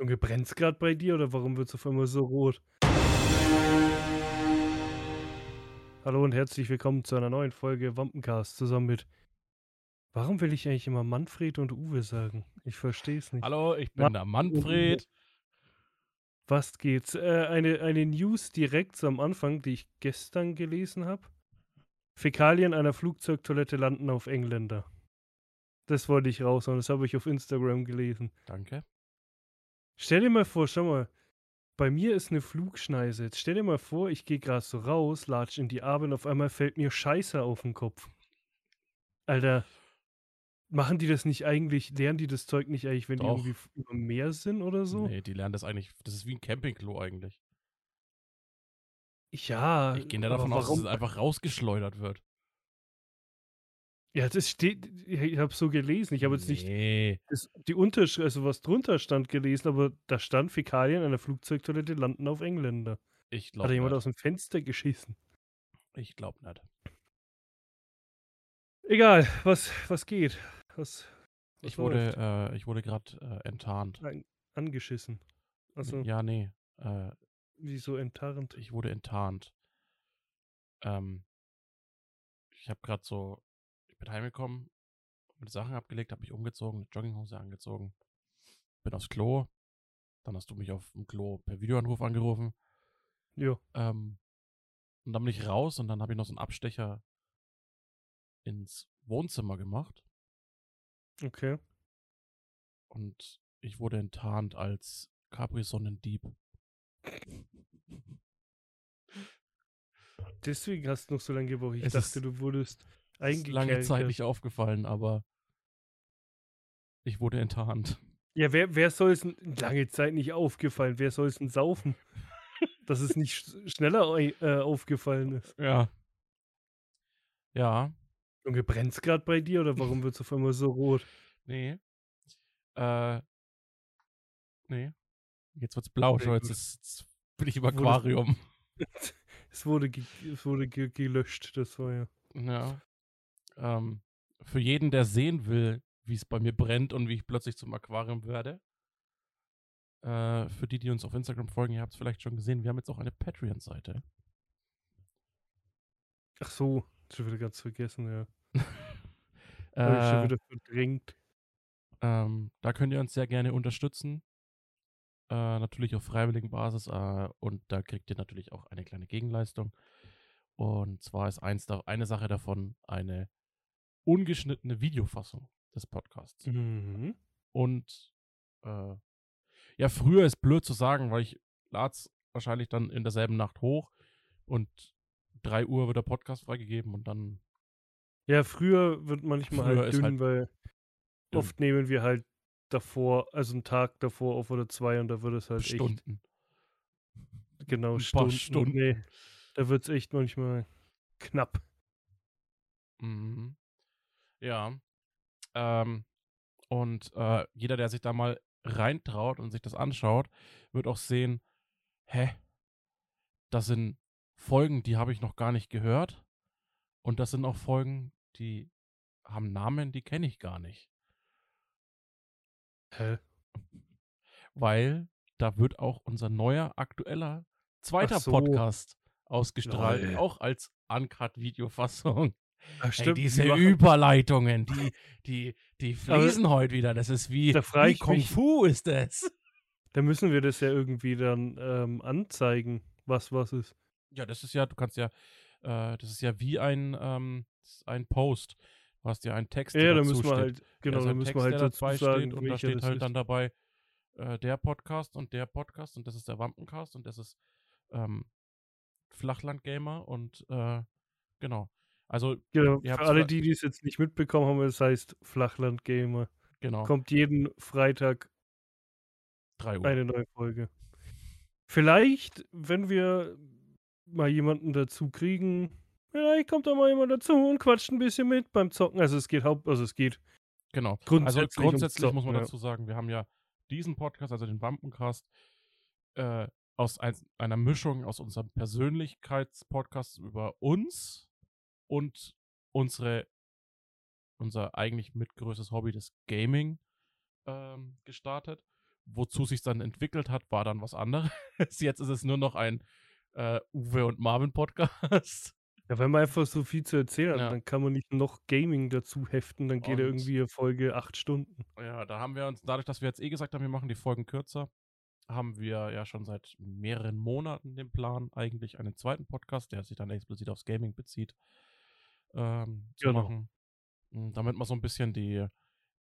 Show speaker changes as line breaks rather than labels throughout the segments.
Junge, brennt's gerade bei dir oder warum wird's auf einmal so rot? Hallo und herzlich willkommen zu einer neuen Folge Wampencast zusammen mit. Warum will ich eigentlich immer Manfred und Uwe sagen? Ich verstehe es nicht.
Hallo, ich bin der Manfred.
Was geht's? Äh, eine, eine News direkt am Anfang, die ich gestern gelesen habe. Fäkalien einer Flugzeugtoilette landen auf Engländer. Das wollte ich raus und das habe ich auf Instagram gelesen.
Danke.
Stell dir mal vor, schau mal, bei mir ist eine Flugschneise. Jetzt stell dir mal vor, ich gehe gerade so raus, latsch in die Arme und auf einmal fällt mir Scheiße auf den Kopf. Alter, machen die das nicht eigentlich, lernen die das Zeug nicht eigentlich, wenn
Doch.
die irgendwie über Meer sind oder so?
Nee, die lernen das eigentlich. Das ist wie ein Campingklo eigentlich.
Ja,
Ich gehe da davon aus, dass es einfach rausgeschleudert wird.
Ja, das steht, ich habe so gelesen. Ich habe jetzt nicht
Nee.
das, die Unterschrift, also was drunter stand, gelesen, aber da stand Fäkalien einer Flugzeugtoilette landen auf Engländer.
Ich
Hat
glaube
da jemand
nicht.
aus dem Fenster geschissen?
Ich glaube nicht.
Egal, was, was geht? Was, was
Ich wurde, äh, ich wurde gerade äh, enttarnt.
An, angeschissen. Also,
Ja, nee. Äh,
wieso enttarnt?
ich wurde enttarnt. Ähm, ich habe gerade so, bin heimgekommen, mit Sachen abgelegt, habe mich umgezogen, eine Jogginghose angezogen, bin aufs Klo. Dann hast du mich auf dem Klo per Videoanruf angerufen.
Ja.
Ähm, und dann bin ich raus und dann habe ich noch so einen Abstecher ins Wohnzimmer gemacht
Okay.
und ich wurde enttarnt als Capri-Sonnendieb.
Deswegen hast du noch so lange gebraucht. Ich
Es
dachte, du wurdest
Ist lange Zeit nicht aufgefallen, aber ich wurde enttarnt.
Ja, wer, wer soll es denn lange Zeit nicht aufgefallen? Wer soll es denn saufen? Dass es nicht sch- schneller äh, aufgefallen ist.
Ja. Ja,
Junge, brennt's gerade bei dir oder warum wird's auf einmal so rot?
nee. Äh, nee. Jetzt wird's blau,
Sehr
schau, jetzt, ist, jetzt bin ich im
es-
Aquarium.
es wurde, es wurde ge gelöscht, das war ja.
Ähm, für jeden, der sehen will, wie es bei mir brennt und wie ich plötzlich zum Aquarium werde. Äh, für die, die uns auf Instagram folgen, ihr habt es vielleicht schon gesehen, wir haben jetzt auch eine Patreon-Seite.
Ach so, schon wieder ganz vergessen, ja. Ich schon
Äh,
wieder verdrängt.
ähm, da könnt ihr uns sehr gerne unterstützen. Äh, natürlich auf freiwilligen Basis. Äh, und da kriegt ihr natürlich auch eine kleine Gegenleistung. Und zwar ist eins da, eine Sache davon eine ungeschnittene Videofassung des Podcasts.
Mhm.
Und äh, ja, früher ist blöd zu sagen, weil ich lade es wahrscheinlich dann in derselben Nacht hoch und 3 Uhr wird der Podcast freigegeben und dann
Ja, früher wird manchmal
Früher
halt dünn,
halt
weil
dünn.
oft nehmen wir halt davor, also einen Tag davor auf oder zwei und da wird es halt
Stunden.
echt genau
Ein
Stunden.
Stunden.
Nee, da wird es echt manchmal knapp.
Mhm. Ja. Ähm, und äh, jeder, der sich da mal reintraut und sich das anschaut, wird auch sehen, hä? Das sind Folgen, die habe ich noch gar nicht gehört. Und das sind auch Folgen, die haben Namen, die kenne ich gar nicht.
Hä?
Weil da wird auch unser neuer, aktueller, zweiter
so.
Podcast ausgestrahlt,
Lol.
auch als Uncut-Videofassung.
Ach,
Ey, diese
die
Überleitungen, die, die, die
Aber
fließen heute wieder. Das ist wie,
da
wie Kung
mich-
Fu ist das.
Da müssen wir das ja irgendwie dann ähm, anzeigen, was was ist.
Ja, das ist ja, du kannst ja, äh, das ist ja wie ein, ähm, ein Post. Du hast ja einen Text,
Ja,
der
da
dazu
müssen wir halt, genau, da müssen
Text,
wir halt dazu sagen,
und da steht halt
ist.
dann dabei äh, der Podcast und der Podcast und das ist der Wampencast und das ist ähm, Flachland-Gamer und äh, genau. Also,
Genau, für alle, die die es jetzt nicht mitbekommen haben, es heißt Flachland Gamer.
genau,
Kommt jeden Freitag
3 Uhr.
eine neue Folge. Vielleicht, wenn wir mal jemanden dazu kriegen, vielleicht kommt da mal jemand dazu und quatscht ein bisschen mit beim Zocken. Also es geht haupt, also es geht
Genau.
grundsätzlich,
also grundsätzlich
ums
muss man
Zocken,
dazu sagen, wir haben ja diesen Podcast, also den Bumpencast, äh, aus ein, einer Mischung aus unserem Persönlichkeitspodcast über uns und unsere, unser eigentlich mitgrößtes Hobby, das Gaming, ähm, gestartet, wozu sich dann entwickelt hat, war dann was anderes. Jetzt ist es nur noch ein äh, Uwe und Marvin Podcast.
Ja, wenn man einfach so viel zu erzählen hat,
Ja.
dann kann man nicht noch Gaming dazu heften, dann geht
Und-
irgendwie Folge acht Stunden.
Ja, da haben wir uns, dadurch, dass wir jetzt eh gesagt haben, wir machen die Folgen kürzer, haben wir ja schon seit mehreren Monaten den Plan, eigentlich einen zweiten Podcast, der sich dann explizit aufs Gaming bezieht, ähm, zu
Genau.
machen. Mm, Damit man so ein bisschen die,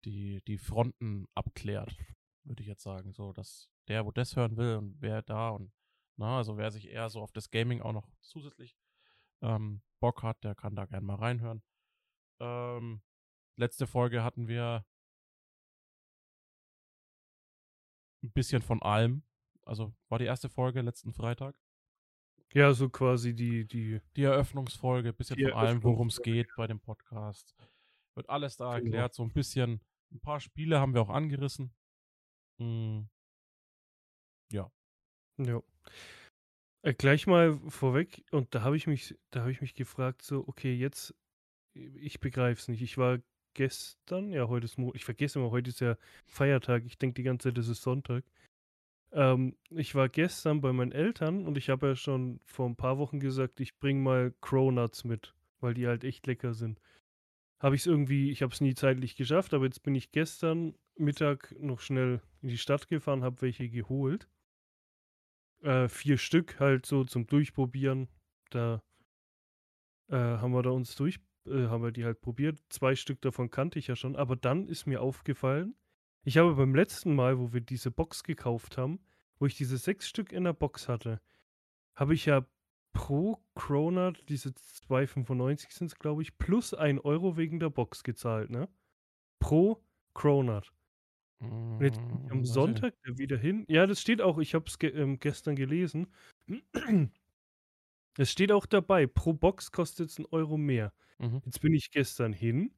die, die Fronten abklärt, würde ich jetzt sagen. So, dass der, wo das hören will und wer da und na, also wer sich eher so auf das Gaming auch noch zusätzlich ähm, Bock hat, der kann da gerne mal reinhören. Ähm, letzte Folge hatten wir ein bisschen von allem. Also war die erste Folge letzten Freitag.
Ja, so quasi die, die,
Die Eröffnungsfolge, ein bisschen
Die
von allem, worum es geht bei dem Podcast. Wird alles da
Genau.
erklärt, so ein bisschen. Ein paar Spiele haben wir auch angerissen. Mm,
ja. Äh, gleich mal vorweg, und da habe ich mich, da habe ich mich gefragt, so, okay, jetzt, ich begreife es nicht. Ich war gestern, ja, heute ist Mo ich vergesse immer, heute ist ja Feiertag. Ich denke die ganze Zeit, das ist Sonntag. Ähm, ich war gestern bei meinen Eltern und ich habe ja schon vor ein paar Wochen gesagt, ich bringe mal Cronuts mit, weil die halt echt lecker sind. Habe ich es irgendwie, ich habe es nie zeitlich geschafft, aber jetzt bin ich gestern Mittag noch schnell in die Stadt gefahren, habe welche geholt. Äh, vier Stück halt so zum Durchprobieren. Da äh, haben wir da uns durch, äh, haben wir die halt probiert. Zwei Stück davon kannte ich ja schon, aber dann ist mir aufgefallen, ich habe beim letzten Mal, wo wir diese Box gekauft haben, wo ich diese sechs Stück in der Box hatte, habe ich ja pro Cronut, diese 2,95 sind es, glaube ich, plus 1 Euro wegen der Box gezahlt, ne? Pro Cronut. Und jetzt bin ich
mm,
am
ich
Sonntag wieder hin. Ja, das steht auch, ich habe es ge ähm, gestern gelesen. Es steht auch dabei, pro Box kostet es einen Euro mehr.
Mhm.
Jetzt bin ich gestern hin.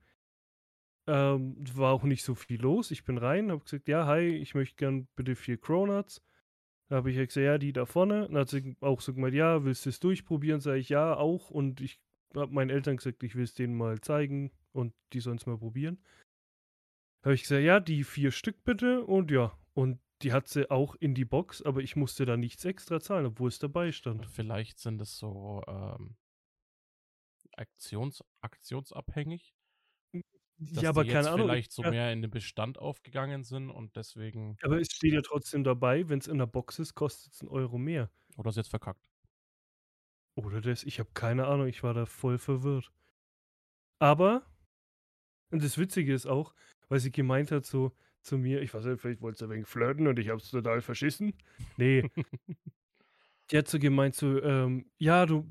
Ähm, war auch nicht so viel los. Ich bin rein, habe gesagt, ja, hi, ich möchte gern bitte vier Cronuts. Da habe ich gesagt, ja, die da vorne. Dann hat sie auch so gemeint, ja, willst du es durchprobieren? Sage ich, ja, auch. Und ich habe meinen Eltern gesagt, ich will es denen mal zeigen und die sollen es mal probieren. Habe ich gesagt, ja, die vier Stück bitte. Und ja, und die hat sie auch in die Box, aber ich musste da nichts extra zahlen, obwohl es dabei stand.
Vielleicht sind es so ähm, Aktions, aktionsabhängig. Dass
ja, aber
die jetzt
keine Ahnung. ich-
vielleicht so mehr in den Bestand aufgegangen sind und deswegen.
aber es steht ja trotzdem dabei, wenn es in der Box ist, kostet es einen Euro mehr.
Oder ist jetzt verkackt.
Oder das, ich habe keine Ahnung, ich war da voll verwirrt. Aber, und das Witzige ist auch, weil sie gemeint hat so zu mir, ich weiß nicht, vielleicht wollte sie wenig flirten und ich hab's total verschissen. Nee, die hat so gemeint so, ähm, ja, du,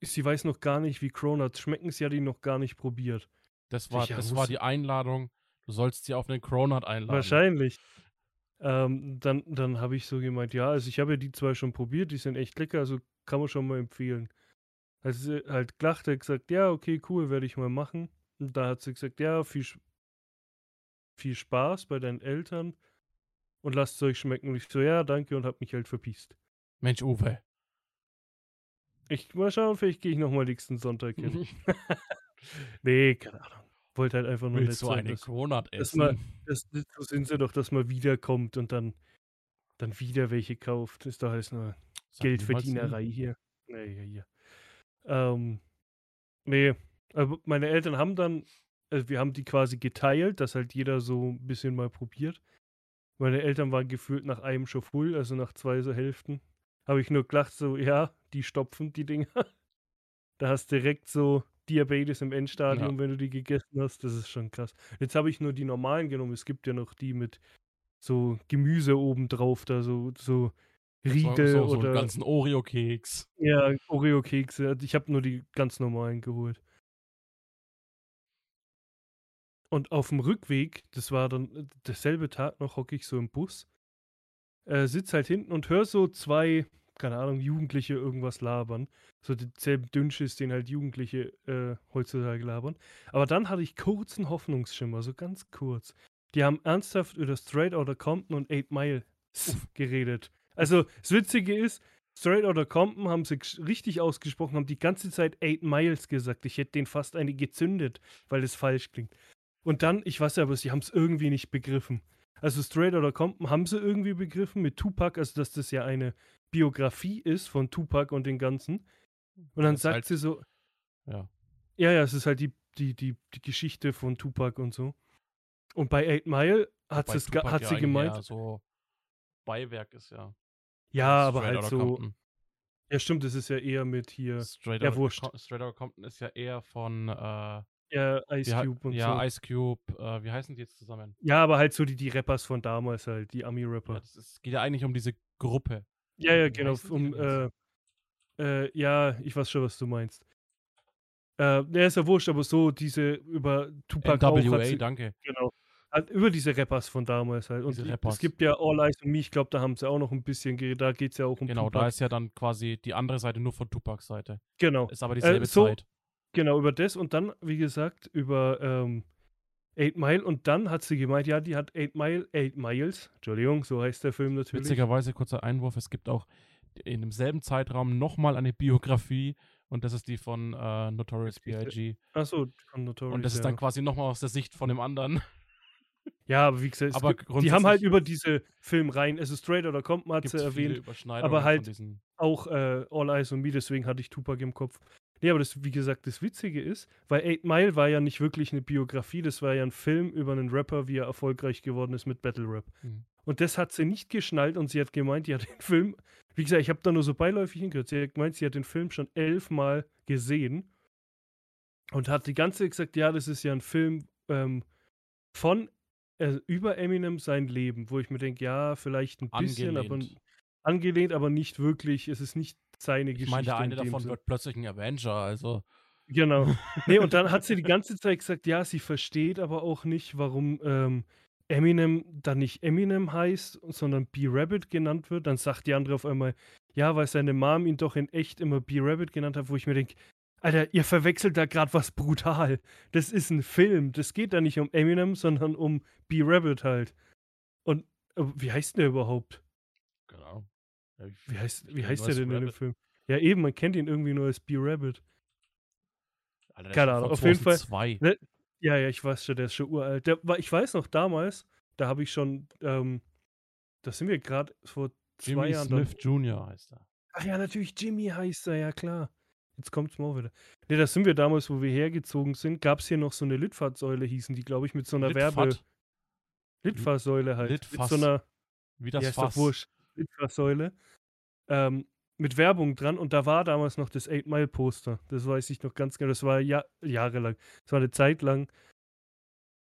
sie weiß noch gar nicht, wie Cronuts schmecken, sie hat ihn noch gar nicht probiert.
Das war, das war die Einladung. Du sollst sie auf einen Cronut einladen.
Wahrscheinlich. Ähm, dann dann habe ich so gemeint, ja, also ich habe ja die zwei schon probiert, die sind echt lecker, also kann man schon mal empfehlen. Also sie halt gelacht, hat gesagt, ja, okay, cool, werde ich mal machen. Und da hat sie gesagt, ja, viel, viel Spaß bei deinen Eltern und lasst es euch schmecken. Und ich so, ja, danke und habe mich halt verpiest.
Mensch, Uwe.
Ich mal schauen, vielleicht gehe ich nochmal nächsten Sonntag hin. nee, keine Ahnung. Wollte halt einfach nur
Willst
sein,
einen
dass-
Cronut
dass
essen?
man- Das, so sind sie doch, dass man wiederkommt und dann, dann wieder welche kauft. Ist doch alles nur
Sag
Geldverdienerei hier. Nee, hier, hier. Ähm, nee, aber meine Eltern haben dann, also wir haben die quasi geteilt, dass halt jeder so ein bisschen mal probiert. Meine Eltern waren gefühlt nach einem schon full, also nach zwei so Hälften. Habe ich nur gelacht, so, ja, die stopfen die Dinger. Da hast du direkt so Diabetes im Endstadium, wenn du die gegessen hast. Das ist schon krass. Jetzt habe ich nur die normalen genommen. Es gibt ja noch die mit so Gemüse obendrauf, da so, so Riegel
so, so, so
oder
einen ganzen Oreo-Keks.
ja, Oreo-Kekse. Ich habe nur die ganz normalen geholt. Und auf dem Rückweg, das war dann äh, derselbe Tag noch, hocke ich so im Bus, äh, sitz halt hinten und höre so zwei, keine Ahnung, Jugendliche irgendwas labern. So denselben Dünnschiss, den halt Jugendliche äh, heutzutage labern. Aber dann hatte ich kurzen Hoffnungsschimmer, so ganz kurz. Die haben ernsthaft über Straight Outta Compton und 8 Mile geredet. Also, das Witzige ist, Straight Outta Compton haben sie richtig ausgesprochen, haben die ganze Zeit 8 Miles gesagt. Ich hätte denen fast eine gezündet, weil es falsch klingt. Und dann, ich weiß ja, aber sie haben es irgendwie nicht begriffen. Also Straight Outta Compton haben sie irgendwie begriffen mit Tupac, also dass das ja eine Biografie ist von Tupac und den ganzen. Und dann
Das
sagt
halt-
sie so,
Ja.
ja, ja, es ist halt die, die, die, die Geschichte von Tupac und so. Und bei Eight Mile hat,
Wobei Tupac
hat
ja
sie gemeint,
eher so Beiwerk ist ja.
ja, aber halt so,
Compton.
ja stimmt, das ist ja eher mit hier,
Straight
ja.
Com- Straight Outta Compton ist ja eher von äh,
ja, Ice
wie
Cube und
ja,
so.
Ice Cube, äh, wie heißen die jetzt zusammen?
Ja, aber halt so die, die Rappers von damals halt, die
Ja,
Ami-Rapper.
ist, geht ja eigentlich um diese Gruppe.
Ja, ja, genau, um, äh, äh, ja, ich weiß schon, was du meinst. Äh, der ist ja wurscht, aber so diese über Tupac auch hat
NWA,
sie,
danke.
genau, halt über diese Rappers von damals halt. Und
Diese
die, es gibt ja All Eyes on Me, ich glaube, da haben sie auch noch ein bisschen da geht es ja auch um
Genau,
Tupac.
da ist ja dann quasi die andere Seite nur von Tupacs Seite.
genau,
Ist aber dieselbe
so-
Zeit.
Genau, über das und dann, wie gesagt, über ähm, Eight Mile und dann hat sie gemeint, ja, die hat Eight Mile, Eight Miles, Entschuldigung, so heißt der Film natürlich.
Witzigerweise, kurzer Einwurf, es gibt auch in demselben Zeitraum nochmal eine Biografie und das ist die von äh, Notorious B.I.G.
Achso, von Notorious,
Und das ist
ja.
dann quasi nochmal aus der Sicht von dem anderen.
Ja, aber wie gesagt, es
Aber
gibt, die haben halt über diese Filmreihen, also Straight oder Compton hat
Gibt
sie
es viele
erwähnt, aber halt auch äh, All Eyes on Me, deswegen hatte ich Tupac im Kopf. Nee, aber das, wie gesagt, das Witzige ist, weil Eight Mile war ja nicht wirklich eine Biografie, das war ja ein Film über einen Rapper, wie er erfolgreich geworden ist mit Battle Rap.
Mhm.
Und das hat sie nicht geschnallt und sie hat gemeint, die hat den Film, wie gesagt, ich habe da nur so beiläufig hingehört, sie hat gemeint, sie hat den Film schon elfmal gesehen und hat die ganze Zeit gesagt, ja, das ist ja ein Film ähm, von, äh, über Eminem sein Leben, wo ich mir denke, ja, vielleicht ein bisschen, aber
angelehnt,
aber nicht wirklich, es ist nicht seine
Ich
Geschichte.
meine, der
in
eine davon
Sinn.
wird plötzlich ein Avenger, also.
Genau. Nee, und dann hat sie die ganze Zeit gesagt, ja, sie versteht aber auch nicht, warum ähm, Eminem dann nicht Eminem heißt, sondern B-Rabbit genannt wird. Dann sagt die andere auf einmal, ja, weil seine Mom ihn doch in echt immer B-Rabbit genannt hat, wo ich mir denke, Alter, ihr verwechselt da gerade was brutal. Das ist ein Film. Das geht da nicht um Eminem, sondern um B-Rabbit halt. Und äh, wie heißt der überhaupt?
Genau. Ja,
Wie heißt, wie heißt der denn in dem. Film? Ja, eben, man kennt ihn irgendwie nur als B-Rabbit. Keine
ist
Ahnung, auf jeden Fall-
2002.
Ne, Ja, ja, ich weiß schon, der ist schon uralt. Der, ich weiß noch damals, da habe ich schon, ähm, da sind wir gerade vor zwei
Jimmy
Jahren. dann-
Smith Jr. heißt er.
Ach ja, natürlich, Jimmy heißt er, ja klar. Jetzt kommt's mal wieder. Ne, da sind wir damals, wo wir hergezogen sind, gab es hier noch so eine Litfaßsäule, hießen die, glaube ich, mit so einer Werbe.
Litfat,
Litfaßsäule halt. Mit
Litfaß.
so einer,
wie das
ja, ist
Fass.
doch wurscht. Litfaßsäule. Ähm, mit Werbung dran und da war damals noch das 8 Mile Poster. Das weiß ich noch ganz genau. Das war ja, jahrelang. Das war eine Zeit lang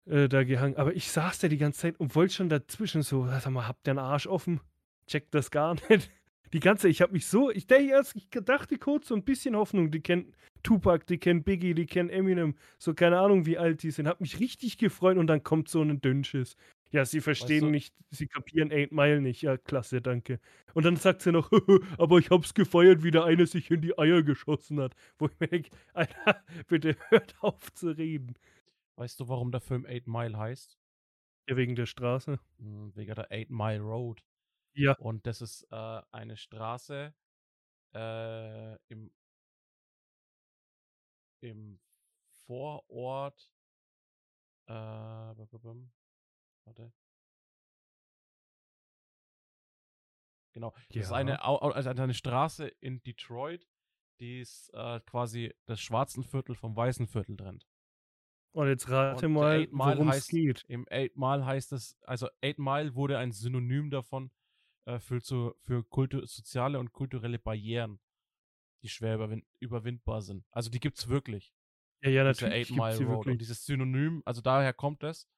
äh, da gehangen. Aber ich saß da die ganze Zeit und wollte schon dazwischen so, sag mal, habt ihr einen Arsch offen? Checkt das gar nicht. Die ganze ich habe mich so, ich dachte ich dachte kurz so ein bisschen Hoffnung, die kennen Tupac, die kennen Biggie, die kennen Eminem, so keine Ahnung, wie alt die sind. Hab mich richtig gefreut und dann kommt so ein Dünnschiss. Ja, sie verstehen
du-
nicht, sie kapieren 8 Mile nicht. Ja, klasse, danke. Und dann sagt sie noch, aber ich hab's gefeiert, wie der eine sich in die Eier geschossen hat. Wo ich mir denke, Alter, bitte hört auf zu reden.
Weißt du, warum der Film Eight Mile heißt?
Ja, wegen der Straße.
Hm, Wegen der Eight Mile Road.
Ja.
Und das ist äh, eine Straße äh, im, im Vorort. Äh. Warte. Genau. Das ist
Ja.
eine, also eine Straße in Detroit, die ist äh, quasi das schwarzen Viertel vom weißen Viertel trennt.
Und jetzt rate
Und
mal,
Eight
worum es geht.
Im Eight Mile heißt es, also Eight Mile wurde ein Synonym davon äh, für, zu, für kultu soziale und kulturelle Barrieren, die schwer überwin überwindbar sind. Also die gibt es wirklich.
Ja, ja,
diese
natürlich
Eight
gibt's
Mile Road.
wirklich.
Und dieses Synonym, also daher kommt es,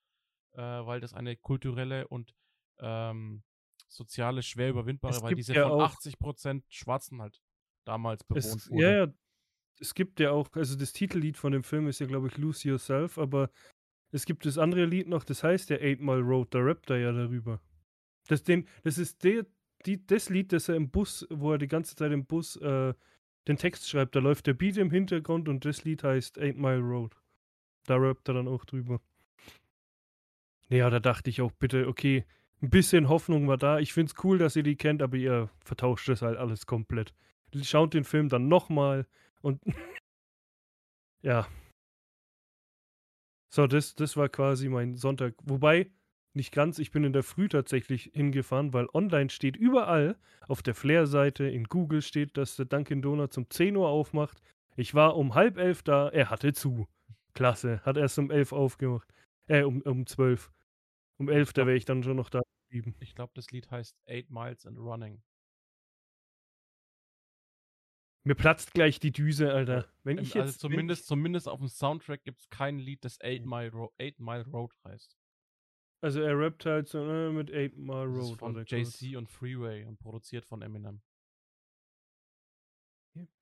äh, weil das eine kulturelle und ähm, soziale, schwer überwindbare, weil diese
ja
von
auch-
80% Schwarzen halt damals bewohnt
Es,
wurde.
ja, ja, es gibt ja auch, also das Titellied von dem Film ist ja, glaube ich, Lose Yourself, aber es gibt das andere Lied noch, das heißt ja Eight Mile Road, da rappt er ja darüber. Das, den, das ist der, die, das Lied, das er im Bus, wo er die ganze Zeit im Bus äh, den Text schreibt, da läuft der Beat im Hintergrund und das Lied heißt Eight Mile Road. Da rappt er dann auch drüber. Ja, da dachte ich auch bitte, okay, ein bisschen Hoffnung war da. Ich finde es cool, dass ihr die kennt, aber ihr vertauscht das halt alles komplett. Schaut den Film dann nochmal und ja. So, das, das war quasi mein Sonntag. Wobei, nicht ganz. Ich bin in der Früh tatsächlich hingefahren, weil online steht überall, auf der Flair-Seite, in Google steht, dass der Dunkin' Donuts um 10 Uhr aufmacht. Ich war um halb elf da, er hatte zu. Klasse, hat erst um elf aufgemacht. Äh, um, um zwölf. Um elf, da wäre ich dann schon noch da geblieben.
Ich glaube, das Lied heißt Eight Miles and Running.
Mir platzt gleich die Düse, Alter. Wenn
Ähm,
ich jetzt.
also zumindest, zumindest auf dem Soundtrack gibt es kein Lied, das Eight
Mhm.
Mile, Ro Eight Mile Road heißt.
Also er rappt halt so äh, mit Eight Mile
Das ist
Road.
von JC und Freeway und produziert von Eminem.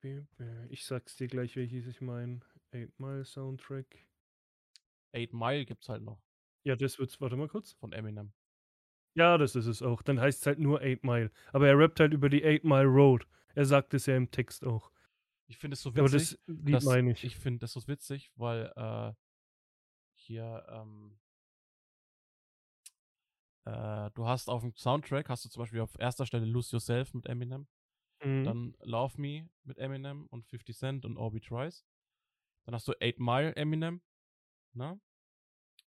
Äh, Ich sag's dir gleich, welches ich meine. Eight Mile Soundtrack.
Eight Mile gibt's halt noch
Ja, das wird's. Warte mal kurz.
von Eminem.
Ja, das ist es auch. Dann heißt es halt nur Eight Mile. Aber er rappt halt über die Eight Mile Road. Er sagt es ja im Text auch.
Ich finde es so
Aber
witzig.
das Lied
dass-
meine ich.
Ich finde das so witzig, weil äh, hier ähm, äh, du hast auf dem Soundtrack hast du zum Beispiel auf erster Stelle Lose Yourself mit Eminem,
Mhm.
dann Love Me mit Eminem und 50 Cent und Orbit Tries. Dann hast du 8 Mile Eminem, ne?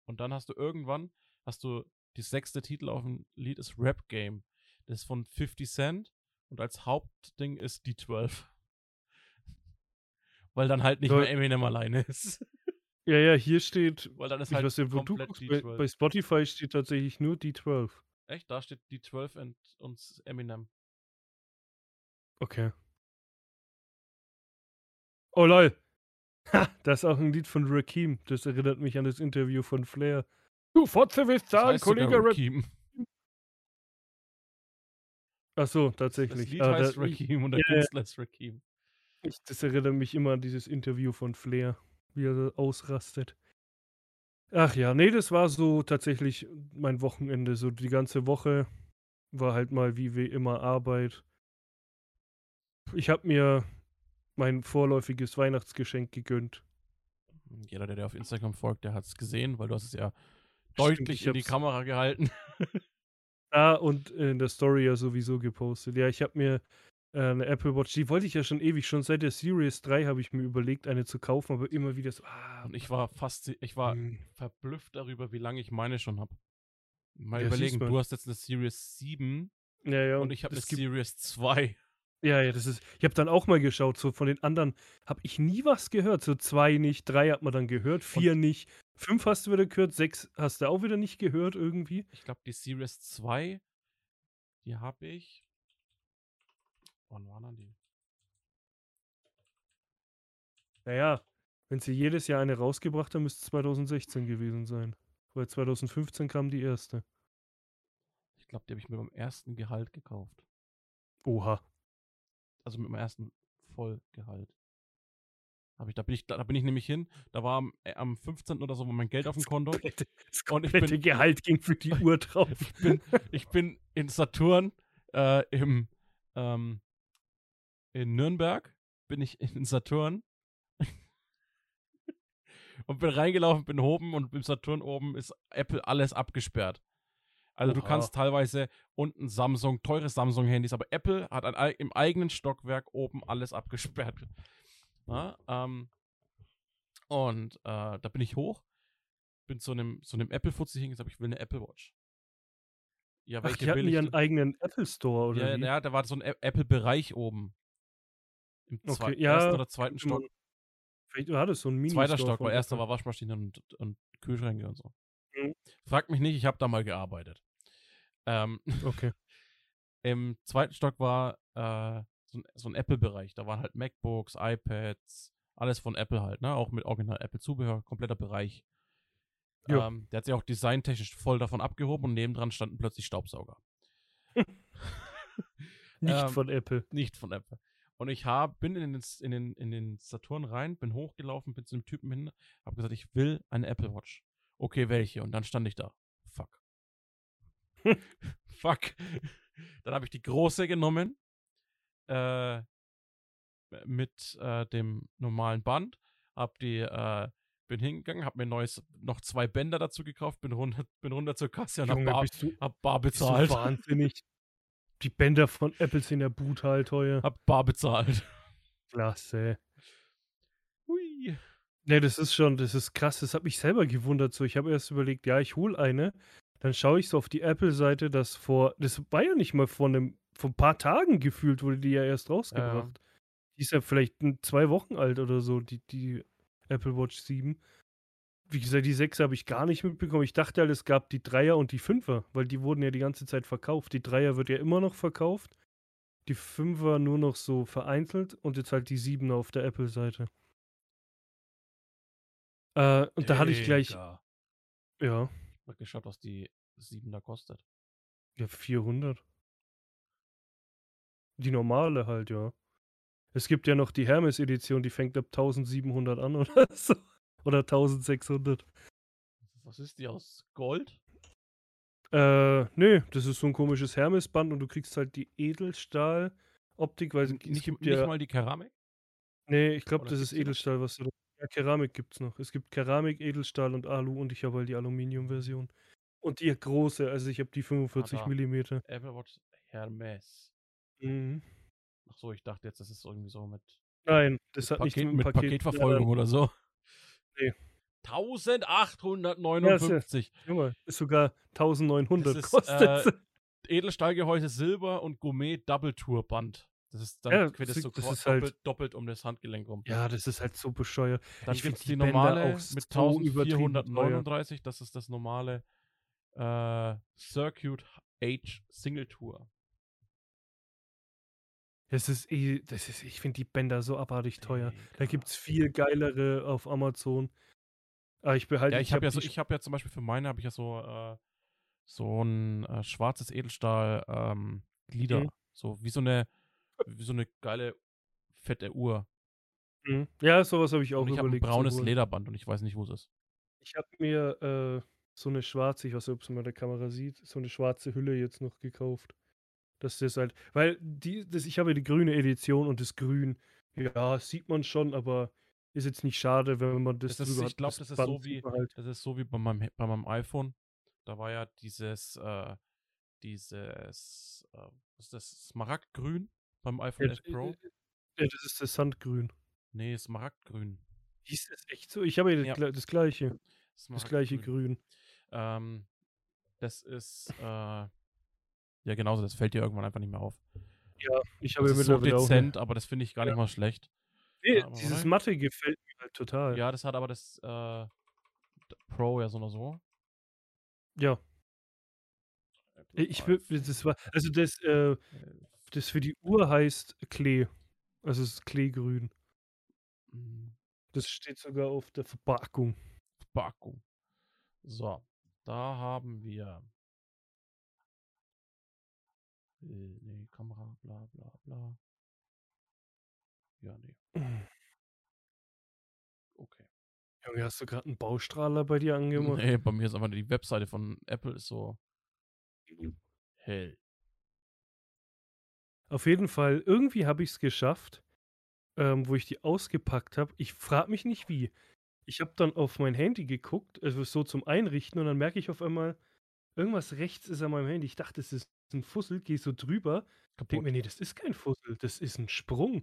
Und dann hast du irgendwann hast du die sechste Titel auf dem Lied ist Rap Game. Das ist von 50 Cent und als Hauptding ist die 12. Weil dann halt nicht
Soll-
mehr Eminem alleine ist.
Ja, ja, hier steht.
Weil dann ist
Ich
halt
weiß nicht, wo du guckst, bei,
12.
bei Spotify steht tatsächlich nur die 12.
Echt? Da steht die 12 und, und Eminem.
Okay. Oh lol. Ha, das ist auch ein Lied von Rakim. Das erinnert mich an das Interview von Flair. Du Fotze willst
Das
sagen,
heißt sogar
Kollege.
Rakim.
Ach so,
Das
tatsächlich.
Lied
Ah,
heißt Rakim und der
ja.
Künstler ist Rakim.
Ich, das erinnert mich immer an dieses Interview von Flair, wie er so ausrastet. Ach ja, nee, das war so tatsächlich mein Wochenende. So die ganze Woche war halt mal wie, wie immer Arbeit. Ich habe mir mein vorläufiges Weihnachtsgeschenk gegönnt.
Jeder, der dir auf Instagram folgt, der hat es gesehen, weil du hast es ja
Stimmt,
deutlich
ich
in die Kamera gehalten.
Da und in der Story ja sowieso gepostet. Ja, ich habe mir äh, eine Apple Watch, die wollte ich ja schon ewig, schon seit der Series 3 habe ich mir überlegt, eine zu kaufen, aber immer wieder so, ah,
Und ich war fast, ich war
hm.
verblüfft darüber, wie lange ich meine schon habe. Mal
Ja,
überlegen, du hast jetzt eine Series 7
ja, ja,
und ich habe eine Series 2.
Ja, ja, das ist. Ich habe dann auch mal geschaut, so von den anderen habe ich nie was gehört. So zwei nicht, drei hat man dann gehört, vier nicht, fünf hast du wieder gehört, sechs hast du auch wieder nicht gehört irgendwie.
Ich glaube, die Series 2, die habe ich. Wann waren denn die?
Naja, wenn sie jedes Jahr eine rausgebracht haben, müsste es 2016 gewesen sein. Weil 2015 kam die erste.
Ich glaube, die habe ich mit meinem ersten Gehalt gekauft.
Oha.
Also mit meinem ersten Vollgehalt. Hab ich, da, bin ich, da bin ich nämlich hin. Da war am, äh, am 15. oder so mein Geld auf dem Konto.
Komplette, das
Und ich
komplette
bin-
Gehalt ging für die Uhr drauf.
Ich bin, ich bin in Saturn äh, im ähm, in Nürnberg bin ich in Saturn und bin reingelaufen, bin oben und im Saturn oben ist Apple alles abgesperrt. Also du
Oha.
kannst teilweise unten Samsung, teure Samsung-Handys, aber Apple hat ein, ei- im eigenen Stockwerk oben alles abgesperrt. Ja, ähm, und äh, da bin ich hoch, bin zu einem, zu einem Apple-Fuzzi hingegangen, ich will eine Apple Watch. Ja,
Ach, die hatten ihren eigenen Apple Store, oder
Ja,
wie?
ja, da war so ein Apple-Bereich oben. Im
Okay, ja,
ersten oder zweiten Stock.
Vielleicht war das so ein mini
Zweiter Stock, weil erster war Waschmaschine und, und Kühlschränke und so.
Mhm.
Frag mich nicht, ich habe da mal gearbeitet. Ähm,
Okay.
Im zweiten Stock war äh, so ein, so ein Apple-Bereich. Da waren halt MacBooks, iPads, alles von Apple halt, ne? Auch mit original Apple-Zubehör, kompletter Bereich.
Ja.
Ähm, der hat sich auch designtechnisch voll davon abgehoben und nebendran standen plötzlich Staubsauger.
Nicht
Ähm,
von Apple.
Nicht von Apple. Und ich hab, bin in den, in, den, in den Saturn rein, bin hochgelaufen, bin zu dem Typen hin, hab gesagt, ich will eine Apple Watch. Okay, welche? Und dann stand ich da. Fuck. Dann habe ich die große genommen. Äh, mit äh, dem normalen Band. Hab die, äh, bin hingegangen, hab mir neues, noch zwei Bänder dazu gekauft, bin runter, bin runter zur Kasse und hab
Junge,
bar,
bist du,
hab bar bezahlt.
wahnsinnig. Die Bänder von Apple sind ja brutal teuer.
Hab bar bezahlt.
Klasse.
Hui.
Ne, das ist schon, das ist krass. Das hat mich selber gewundert. So, ich habe erst überlegt, ja, ich hole eine. Dann schaue ich so auf die Apple-Seite, dass vor, das war ja nicht mal vor einem, vor ein paar Tagen gefühlt, wurde die ja erst rausgebracht. Die ist ja vielleicht zwei Wochen alt oder so, die, die Apple Watch 7. Wie gesagt, die 6 habe ich gar nicht mitbekommen. Ich dachte halt, es gab die Dreier und die Fünfer, weil die wurden ja die ganze Zeit verkauft. Die Dreier wird ja immer noch verkauft. Die Fünfer nur noch so vereinzelt und jetzt halt die 7 auf der Apple-Seite. Äh, und da hatte ich gleich, ja,
mal geschaut, was die 7 da kostet.
ja, 400. Die normale halt, ja. Es gibt ja noch die Hermes-Edition, die fängt ab 1700 an oder so. Oder 1600.
Was ist die aus Gold?
Äh, nö, das ist so ein komisches Hermes-Band und du kriegst halt die Edelstahl-Optik, weil es
Nicht,
gibt
nicht
ja.
mal die Keramik?
Nee, ich glaube, das ist? Edelstahl, was du da. Ja, Keramik gibt's noch. Es gibt Keramik, Edelstahl und Alu und ich habe halt die Aluminium-Version. Und die große, also ich habe die 45
da.
Millimeter.
Apple Watch Hermes.
Mhm.
Ach so, ich dachte jetzt, das ist irgendwie so mit,
Nein, das hat nichts
Paket,
mit dem
mit
Paket.
Paketverfolgung oder so.
Nee.
1859.
Junge, ist sogar 1900
Das ist,
kostet.
äh, Edelstahlgehäuse Silber und Gourmet Double Tour Band. Das ist dann
Ja,
das
das-
so
das
quer-
ist halt-
doppelt, doppelt um das Handgelenk rum.
ja, das ist halt so bescheuert.
Dann
ich
gibt es die
die
normale
auch so
mit
übertrieben
1439. Das ist das normale äh, Circuit Age Single Tour.
Das ist eh, das ist, ich finde die Bänder so abartig teuer. Da
Digga.
gibt es viel geilere auf Amazon. Aber ich behalte
Ja, ich habe ja,
hab
so,
die
ich hab ja zum Beispiel für meine habe ich ja so, äh, so ein äh, schwarzes Edelstahl ähm, Glieder.
Mhm.
So wie so eine so eine geile fette Uhr.
Mhm. Ja, sowas habe ich auch
Und ich habe ein
überlegt. zu
braunes. Lederband und ich weiß nicht, wo es ist.
Ich habe mir äh, so eine schwarze, ich weiß nicht, ob es man der Kamera sieht, so eine schwarze Hülle jetzt noch gekauft. Dass das halt, weil die, das, ich habe die grüne Edition und das Grün, ja, sieht man schon, aber ist jetzt nicht schade, wenn man das,
Das ist,
drüber
ich glaube, das ist
Band
so
halt.
das ist so wie bei meinem bei meinem iPhone. Da war ja dieses äh, dieses äh, was ist das Smaragdgrün beim iPhone
Ja,
11 Pro.
äh, ja, das ist das Sandgrün.
Nee, Smaragdgrün.
Hieß das echt so? Ich habe ja, das gleiche. Das gleiche. Grün.
Ähm, das ist äh, ja genauso, das fällt dir irgendwann einfach nicht mehr auf.
Ja, ich habe
Das ist so dezent, aber das finde ich gar nicht
Ja.
mal schlecht.
Nee,
Ja,
dieses
warte.
Matte gefällt mir halt total.
Ja, das hat aber das äh, Pro ja so oder so.
Ja. Ich will,
iPhone
das war, also das, äh,
11.
das für die Uhr heißt Klee. Also es ist Kleegrün.
Mhm.
Das steht sogar auf der Verpackung.
Verpackung. So, da haben wir. Äh, nee, Kamera, bla bla bla. Ja, nee, okay.
Junge, hast du gerade einen Baustrahler bei dir angemacht?
Nee, bei mir ist einfach die Webseite von Apple ist so hell.
Auf jeden Fall, irgendwie habe ich es geschafft, ähm, wo ich die ausgepackt habe. Ich frage mich nicht wie. Ich habe dann auf mein Handy geguckt, also so zum Einrichten, und dann merke ich auf einmal, irgendwas rechts ist an meinem Handy. Ich dachte, das ist ein Fussel, gehe so drüber, denke mir, nee, das ist kein Fussel, das ist ein Sprung.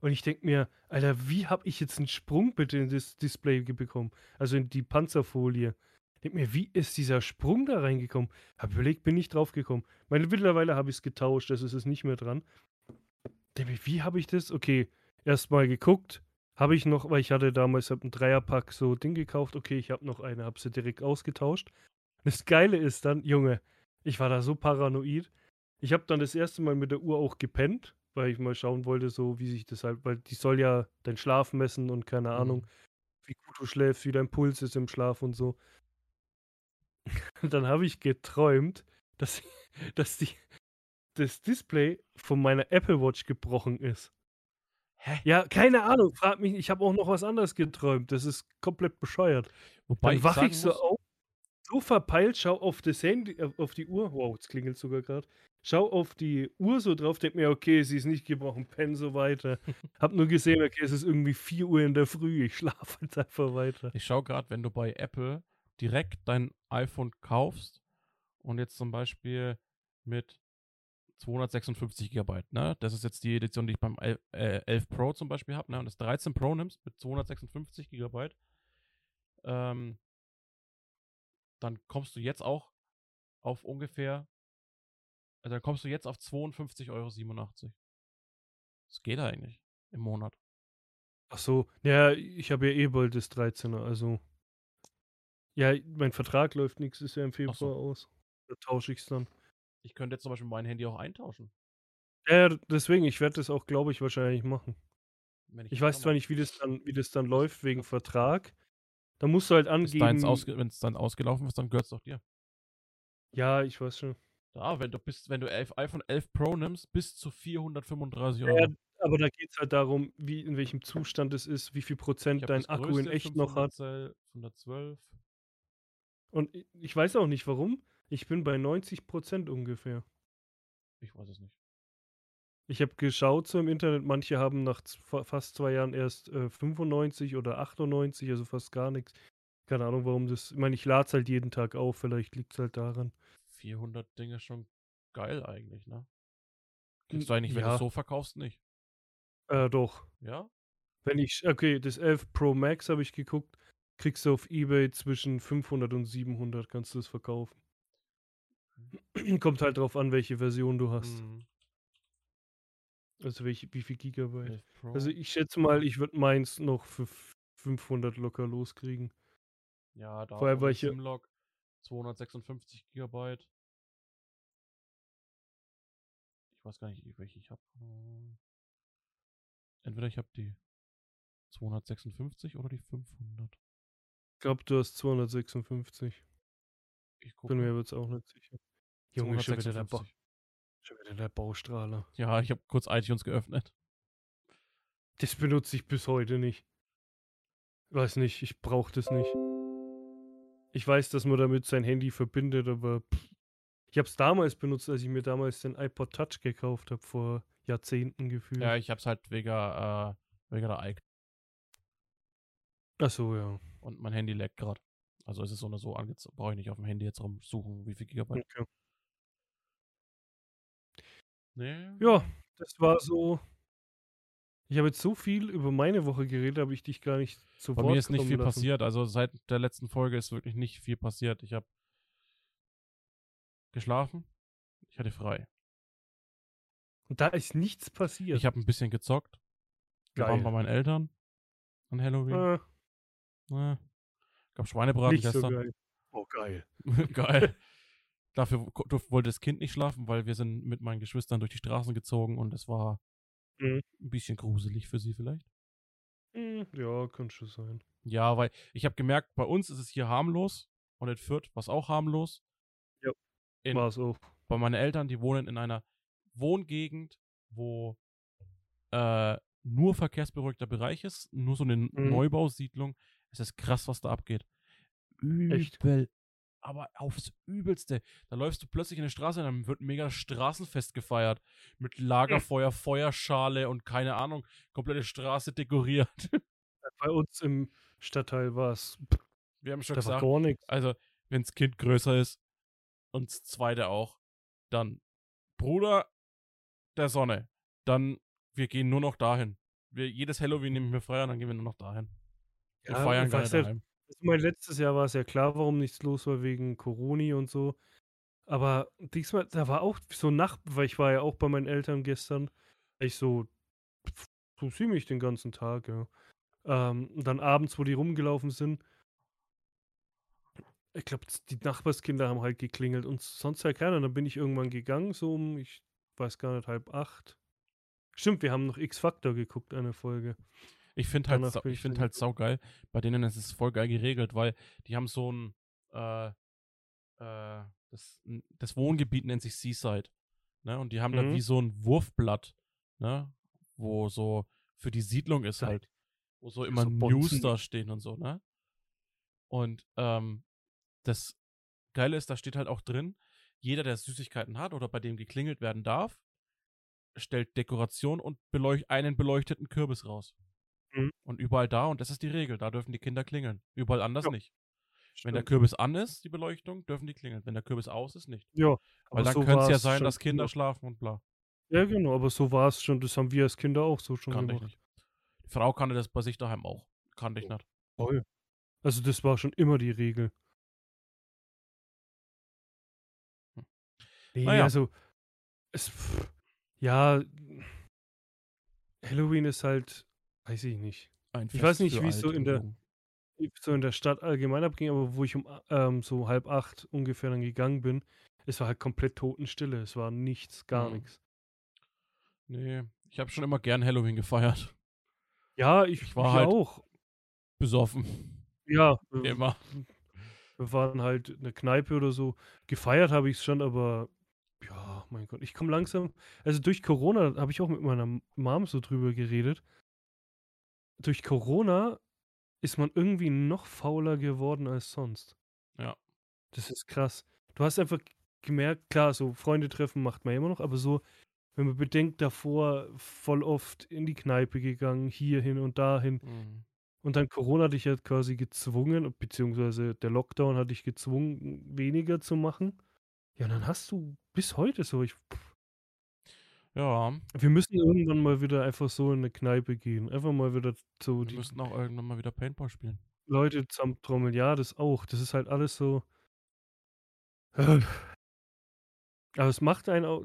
Und ich denke mir, Alter, wie habe ich jetzt einen Sprung bitte in das Display bekommen? Also in die Panzerfolie. Denke mir, wie ist dieser Sprung da reingekommen? Hab überlegt, bin nicht drauf gekommen. Meine, mittlerweile habe ich es getauscht, das ist es nicht mehr dran. Denke mir, wie habe ich das? Okay, erstmal geguckt. Habe ich noch, weil ich hatte damals hab einen Dreierpack so Ding gekauft. Okay, ich habe noch eine, habe sie direkt ausgetauscht. Das Geile ist dann, Junge, ich war da so paranoid. Ich habe dann das erste Mal mit der Uhr auch gepennt, weil ich mal schauen wollte, so wie sich das halt, weil die soll ja deinen Schlaf messen und keine
Mhm.
Ahnung, wie gut du schläfst, wie dein Puls ist im Schlaf und so. Dann habe ich geträumt, dass, dass die, das Display von meiner Apple Watch gebrochen ist.
Hä?
Ja, keine Ahnung, frag mich, ich habe auch noch was anderes geträumt. Das ist komplett bescheuert.
Wobei
Dann
ich
wache
sagen
ich so
muss,
auf, so verpeilt, schau auf das Handy, äh, auf die Uhr. Wow, jetzt klingelt sogar gerade. Schau auf die Uhr so drauf, denk mir, okay, sie ist nicht gebrochen, penn so weiter. Hab nur gesehen, okay, es ist irgendwie 4 Uhr in der Früh, ich schlafe jetzt einfach weiter.
ich schaue gerade, wenn du bei Apple direkt dein iPhone kaufst und jetzt zum Beispiel mit 256 GB, ne? Das ist jetzt die Edition, die ich beim 11, äh, 11 Pro zum Beispiel habe, ne? Und das 13 Pro nimmst mit 256 GB, ähm, dann kommst du jetzt auch auf ungefähr, also dann kommst du jetzt auf 52,87 Euro. Das geht eigentlich im Monat.
Ach so, ja, ich habe ja eh bald das 13er, also. Ja, mein Vertrag läuft nächstes Jahr im Februar
so.
aus. Da tausche ich es dann.
Ich könnte jetzt zum Beispiel mein Handy auch eintauschen.
Ja, deswegen, ich werde das auch, glaube ich, wahrscheinlich machen. Ich
das
weiß zwar nicht, wie das dann, wie das dann läuft wegen Vertrag. Da musst du halt angeben.
wenn es dann ausgelaufen ist, dann gehört es doch dir.
Ja, ich weiß schon.
Ja, wenn du bist, wenn du 11, iPhone 11 Pro nimmst, bis zu 435
Ja,
Euro.
aber da geht es halt darum, wie, in welchem Zustand es ist, wie viel
Ich
Prozent dein Akku in echt noch hat.
512, 512.
Und ich weiß auch nicht warum. Ich bin bei 90 Prozent ungefähr.
Ich weiß es nicht.
Ich habe geschaut so im Internet, manche haben nach fast zwei Jahren erst äh, 95 oder 98, also fast gar nichts. Keine Ahnung, warum das. Ich meine, ich lade es halt jeden Tag auf, vielleicht liegt es halt daran.
400 Dinge schon geil eigentlich, ne? Kriegst du eigentlich, wenn du
ja.
es so verkaufst, nicht.
Äh, doch.
Ja?
Wenn ich, okay, das 11 Pro Max habe ich geguckt, kriegst du auf Ebay zwischen 500 und 700, kannst du es verkaufen. Kommt halt drauf an, welche Version du hast.
Mhm.
Also welche, wie viel Gigabyte.
11 Pro.
Also ich schätze mal, ich würde meins noch für f- 500 locker loskriegen.
ja, da
vorher
ohne
war ich ja-
Simlock 256 Gigabyte. Ich weiß gar nicht, welche ich habe. Entweder ich habe die 256 oder die 500.
Ich glaube, du hast 256.
Ich
Bin mir jetzt auch nicht sicher. Junge, schon wieder, der ba
256.
schon wieder der Baustrahler.
Ja, ich habe kurz iTunes geöffnet.
Das benutze ich bis heute nicht. Weiß nicht, ich brauche das nicht. Ich weiß, dass man damit sein Handy verbindet, aber pff. ich habe es damals benutzt, als ich mir damals den iPod Touch gekauft habe, vor Jahrzehnten gefühlt.
Ja, ich habe es halt wegen, äh, wegen der iCloud.
Ach so, ja.
Und mein Handy leckt gerade. Also ist es so oder so angezeigt. Brauche ich nicht auf dem Handy jetzt rumsuchen, wie viel Gigabyte.
Okay.
Nee.
Ja, das war so. Ich habe jetzt so viel über meine Woche geredet, habe ich dich gar nicht zu
Bei
Wort
mir ist nicht viel
lassen.
passiert. Also seit der letzten Folge ist wirklich nicht viel passiert. Ich habe geschlafen. Ich hatte frei.
Und da ist nichts passiert.
Ich habe ein bisschen gezockt. Wir waren bei meinen Eltern an Halloween.
äh,
Äh, gab Schweinebraten
nicht so
gestern.
geil. Oh, geil.
Geil. Dafür wollte das Kind nicht schlafen, weil wir sind mit meinen Geschwistern durch die Straßen gezogen und es war
Mhm.
ein bisschen gruselig für sie vielleicht.
Hm, ja, könnte schon sein.
Ja, weil ich habe gemerkt, bei uns ist es hier harmlos und in Fürth war es auch harmlos.
Ja, War es auch.
Bei meinen Eltern, die wohnen in einer Wohngegend, wo äh, nur verkehrsberuhigter Bereich ist, nur so eine
Mhm.
Neubausiedlung. Es ist krass, was da abgeht.
Echt?
Übel. Aber aufs Übelste. Da läufst du plötzlich in der Straße und dann wird ein mega Straßenfest gefeiert. Mit Lagerfeuer, Feuerschale und keine Ahnung, komplette Straße dekoriert.
Bei uns im Stadtteil war es.
Wir haben schon
Da war
gesagt,
gar nichts.
also, wenn das Kind größer ist und das zweite auch, dann Bruder der Sonne, dann wir gehen nur noch dahin. Wir, jedes Halloween nehmen wir frei und dann gehen wir nur noch dahin. Wir
Ja,
feiern gar
ja, mein letztes Jahr war es ja klar, warum nichts los war wegen Corona und so. Aber diesmal, da war auch so Nacht, weil ich war ja auch bei meinen Eltern gestern. Ich so, so ziemlich den ganzen Tag, ja. Ähm, und dann abends, wo die rumgelaufen sind, ich glaube, die Nachbarskinder haben halt geklingelt und sonst halt keiner. Dann bin ich irgendwann gegangen, so um, ich weiß gar nicht, halb acht. Stimmt, wir haben noch X-Factor geguckt, eine Folge.
Ich finde halt, sau- ich
ich
find
dann
halt saugeil. Bei denen ist es voll geil geregelt, weil die haben so ein, äh, äh, das, das Wohngebiet nennt sich Seaside. Ne? Und die haben da
Mhm.
wie so ein Wurfblatt, ne? Wo so für die Siedlung ist halt. Wo so immer
so
News da stehen und so, ne? Und ähm, das Geile ist, da steht halt auch drin, jeder, der Süßigkeiten hat oder bei dem geklingelt werden darf, stellt Dekoration und beleuch einen beleuchteten Kürbis raus.
Mhm.
Und überall da, und das ist die Regel, da dürfen die Kinder klingeln. Überall anders
Ja,
nicht. Wenn der
Stimmt.
Kürbis an ist, die Beleuchtung, dürfen die klingeln. Wenn der Kürbis aus ist, nicht.
Ja,
Weil
aber
dann
so
könnte es ja sein, dass Kinder
immer.
schlafen und bla.
Ja, genau, aber so war es schon. Das haben wir als Kinder auch so schon
Kannte ich
gemacht.
nicht. Die Frau kannte das bei sich daheim auch. Kannte ich
Oh.
nicht.
Voll. Also das war schon immer die Regel. Nee,
Naja.
also, es, ja, Halloween ist halt, weiß ich nicht.
Ein
Ich weiß nicht, wie es so in der- so in der Stadt allgemein abging, aber wo ich um ähm, so halb acht ungefähr dann gegangen bin, es war halt komplett Totenstille. Es war nichts, gar
Mhm.
nichts.
Nee, ich habe schon immer gern Halloween gefeiert.
Ja, ich,
Ich war
ich
halt-
auch.
Besoffen.
Ja, wir,
immer.
wir waren halt in der Kneipe oder so. Gefeiert habe ich es schon, aber ja, mein Gott, ich komme langsam. Also durch Corona habe ich auch mit meiner Mom so drüber geredet. Durch Corona ist man irgendwie noch fauler geworden als sonst.
Ja.
Das ist krass. Du hast einfach gemerkt, klar, so Freunde treffen macht man immer noch, aber so, wenn man bedenkt, davor voll oft in die Kneipe gegangen, hierhin und dahin.
Mhm.
Und dann Corona hat dich ja quasi gezwungen, beziehungsweise der Lockdown hat dich gezwungen, weniger zu machen. Ja, und dann hast du bis heute so. Ich,
Ja,
wir müssen irgendwann mal wieder einfach so in eine Kneipe gehen. Einfach mal wieder so
wir
die
müssten auch irgendwann mal wieder Paintball spielen.
Leute zusammentrommeln. Ja, das auch. Das ist halt alles so. Aber es macht einen auch.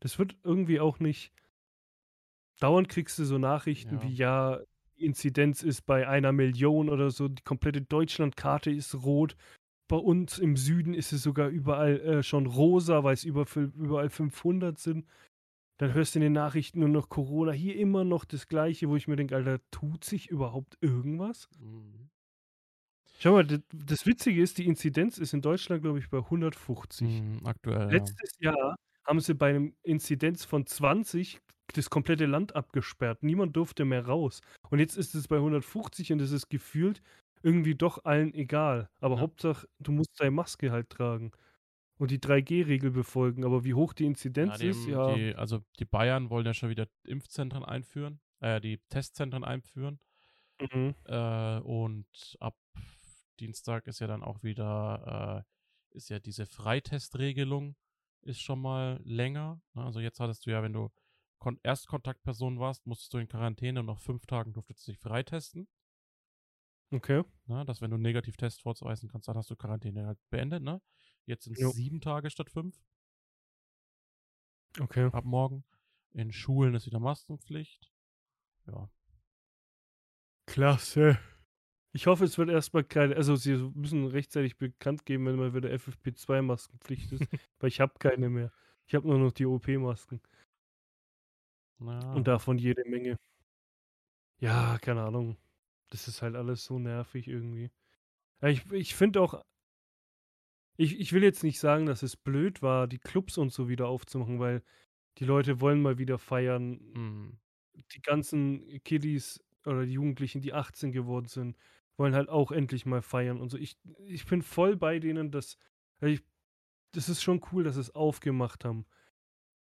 Das wird irgendwie auch nicht. Dauernd kriegst du so Nachrichten
Ja.
wie: Ja, die Inzidenz ist bei einer Million oder so. Die komplette Deutschlandkarte ist rot. Bei uns im Süden ist es sogar überall äh, schon rosa, weil es über, überall 500 sind. Dann hörst du in den Nachrichten nur noch Corona. Hier immer noch das Gleiche, wo ich mir denke: Alter, tut sich überhaupt irgendwas?
Mhm.
Schau mal, das, das Witzige ist, die Inzidenz ist in Deutschland, glaube ich, bei 150.
Mhm, aktuell, ja.
Letztes Jahr haben sie bei einem Inzidenz von 20 das komplette Land abgesperrt. Niemand durfte mehr raus. Und jetzt ist es bei 150 und es ist gefühlt irgendwie doch allen egal. Aber
Ja.
Hauptsache, du musst deine Maske halt tragen und die 3G-Regel befolgen. Aber wie hoch die Inzidenz
Ja,
ist,
dem-
ja.
Die, also die Bayern wollen ja schon wieder Impfzentren einführen, äh, die Testzentren einführen.
Mhm.
Äh, und ab Dienstag ist ja dann auch wieder, äh, ist ja diese Freitestregelung ist schon mal länger. Ne? Also jetzt hattest du ja, wenn du Kon Erstkontaktperson warst, musstest du in Quarantäne und nach fünf Tagen durftest du dich freitesten.
Okay.
Ne? Dass wenn du einen Negativtest vorzuweisen kannst, dann hast du Quarantäne halt beendet. Ne? Jetzt sind es sieben Tage statt fünf.
Okay.
ab morgen. In Schulen ist wieder Maskenpflicht. Ja.
Klasse. Ich hoffe, es wird erstmal keine. Also, sie müssen rechtzeitig bekannt geben, wenn mal wieder FFP2-Maskenpflicht ist. weil ich habe keine mehr. Ich habe nur noch die OP-Masken.
Naja.
Und davon jede Menge. Ja, keine Ahnung. Das ist halt alles so nervig irgendwie. Ja, ich ich finde auch. Ich, ich will jetzt nicht sagen, dass es blöd war, die Clubs und so wieder aufzumachen, weil die Leute wollen mal wieder feiern.
Hm.
Die ganzen Kiddies oder die Jugendlichen, die 18 geworden sind, wollen halt auch endlich mal feiern und so. Ich, ich bin voll bei denen, dass. also Ich, das ist schon cool, dass sie es aufgemacht haben.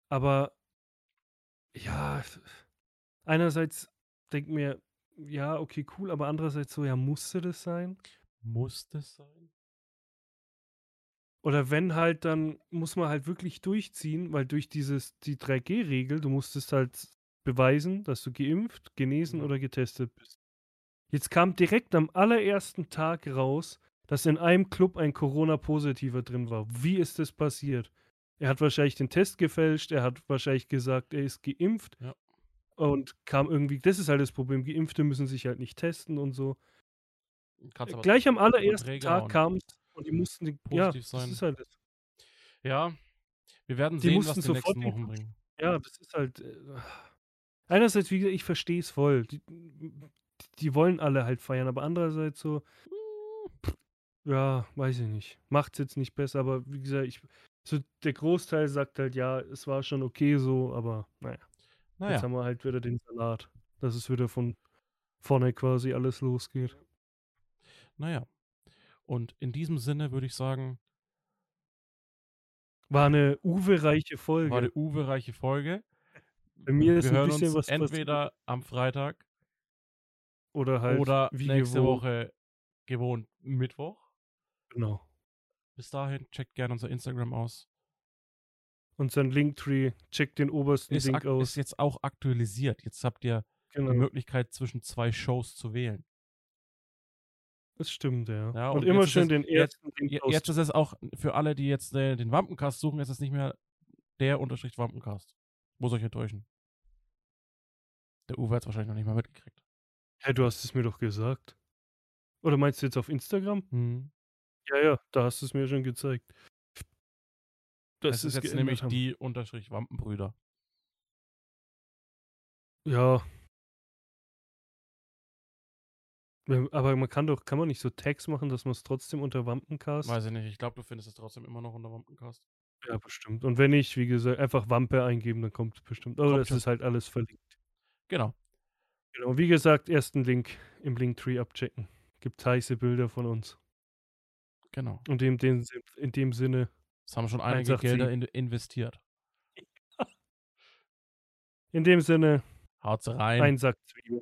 Aber ja, einerseits denkt mir, ja, okay, cool, aber andererseits so, ja, musste das sein?
Muss das sein?
Oder wenn halt, dann muss man halt wirklich durchziehen, weil durch dieses, die 3G-Regel, du musstest halt beweisen, dass du geimpft, genesen
Ja.
oder getestet bist. Jetzt kam direkt am allerersten Tag raus, dass in einem Club ein Corona-Positiver drin war. Wie ist das passiert? Er hat wahrscheinlich den Test gefälscht, er hat wahrscheinlich gesagt, er ist geimpft.
Ja.
Und kam irgendwie, das ist halt das Problem, Geimpfte müssen sich halt nicht testen und so. Gleich am allerersten Tag kam es und die mussten, die, ja,
positiv
das
sein.
ist halt das.
Ja. Wir werden
Die
sehen,
mussten
was die
sofort
nächsten Wochen bringen.
Ja, das ist halt. Äh, einerseits, wie gesagt, ich verstehe es voll. Die, die wollen alle halt feiern, aber andererseits so, ja, weiß ich nicht. Macht's jetzt nicht besser, aber wie gesagt, ich, so der Großteil sagt halt, ja, es war schon okay so, aber naja, jetzt
Naja.
haben wir halt wieder den Salat, dass es wieder von vorne quasi alles losgeht.
Naja. Und in diesem Sinne würde ich sagen,
War eine uwe-reiche Folge.
war eine uwe-reiche Folge.
Bei mir ist
Wir
ein bisschen was passiert.
entweder am Freitag
oder halt
oder
wie
nächste
gewohnt.
Woche gewohnt Mittwoch.
Genau.
Bis dahin, checkt gerne unser Instagram aus.
Und sein Linktree, checkt den obersten
Ist,
Link aus.
ist jetzt auch aktualisiert. Jetzt habt ihr
Genau.
die Möglichkeit, zwischen zwei Shows zu wählen.
Das stimmt, ja.
Ja,
und,
und
immer
jetzt
schön den
jetzt-
ersten Link
Je-
aus.
Jetzt ist es auch für alle, die jetzt äh, den Wampencast suchen, ist es nicht mehr der Unterstrich Wampencast. Muss euch enttäuschen. Der Uwe hat es wahrscheinlich noch nicht mal mitgekriegt.
Hä, du hast es mir doch gesagt. Oder meinst du jetzt auf Instagram?
Hm.
Ja, ja, da hast du es mir schon gezeigt.
Das ist jetzt nämlich haben. die Unterstrich Wampenbrüder.
Ja. Aber man kann doch, kann man nicht so Tags machen, dass man es trotzdem unter Wampencast?
Weiß ich nicht. Ich glaube, du findest es trotzdem immer noch unter Wampencast.
Ja, bestimmt. Und wenn nicht, wie gesagt, einfach Wampe eingeben, dann kommt es bestimmt. Oh, das ist halt alles verlinkt.
Genau.
Genau. Wie gesagt, ersten Link im Linktree abchecken. Gibt heiße Bilder von uns.
Genau.
Und in dem, in dem Sinne.
Das haben schon einige Gelder in, investiert.
In dem Sinne.
Haut's rein.
Ein Sack Zwiebeln.